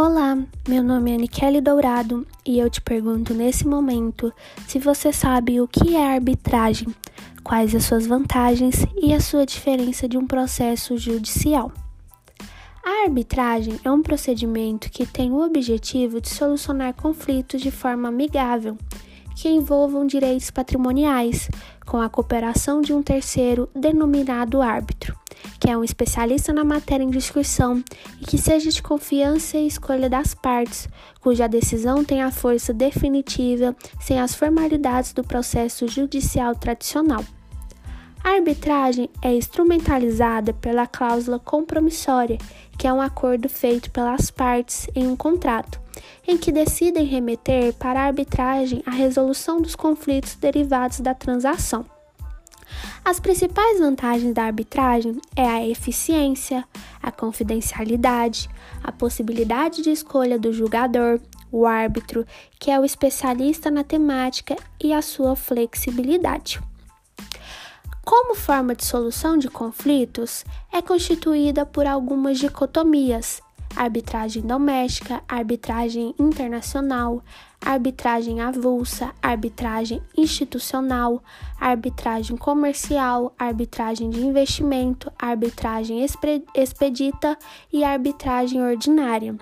Olá, meu nome é Nikele Dourado e eu te pergunto nesse momento se você sabe o que é arbitragem, quais as suas vantagens e a sua diferença de um processo judicial. A arbitragem é um procedimento que tem o objetivo de solucionar conflitos de forma amigável, que envolvam direitos patrimoniais, com a cooperação de um terceiro denominado árbitro que é um especialista na matéria em discussão e que seja de confiança e escolha das partes, cuja decisão tenha força definitiva sem as formalidades do processo judicial tradicional. A arbitragem é instrumentalizada pela cláusula compromissória, que é um acordo feito pelas partes em um contrato, em que decidem remeter para a arbitragem a resolução dos conflitos derivados da transação. As principais vantagens da arbitragem é a eficiência, a confidencialidade, a possibilidade de escolha do julgador, o árbitro, que é o especialista na temática, e a sua flexibilidade. Como forma de solução de conflitos, é constituída por algumas dicotomias, arbitragem doméstica, arbitragem internacional, arbitragem avulsa, arbitragem institucional, arbitragem comercial, arbitragem de investimento, arbitragem expedita e arbitragem ordinária.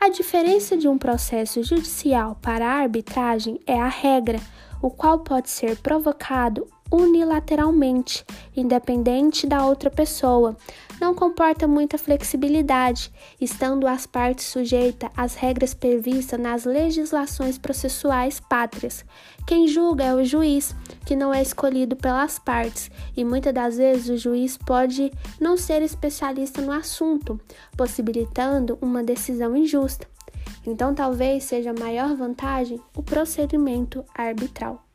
A diferença de um processo judicial para a arbitragem é a regra, o qual pode ser provocado unilateralmente, independente da outra pessoa. Não comporta muita flexibilidade, estando as partes sujeitas às regras previstas nas legislações processuais pátrias. Quem julga é o juiz, que não é escolhido pelas partes, e muitas das vezes o juiz pode não ser especialista no assunto, possibilitando uma decisão injusta. Então, talvez seja a maior vantagem o procedimento arbitral.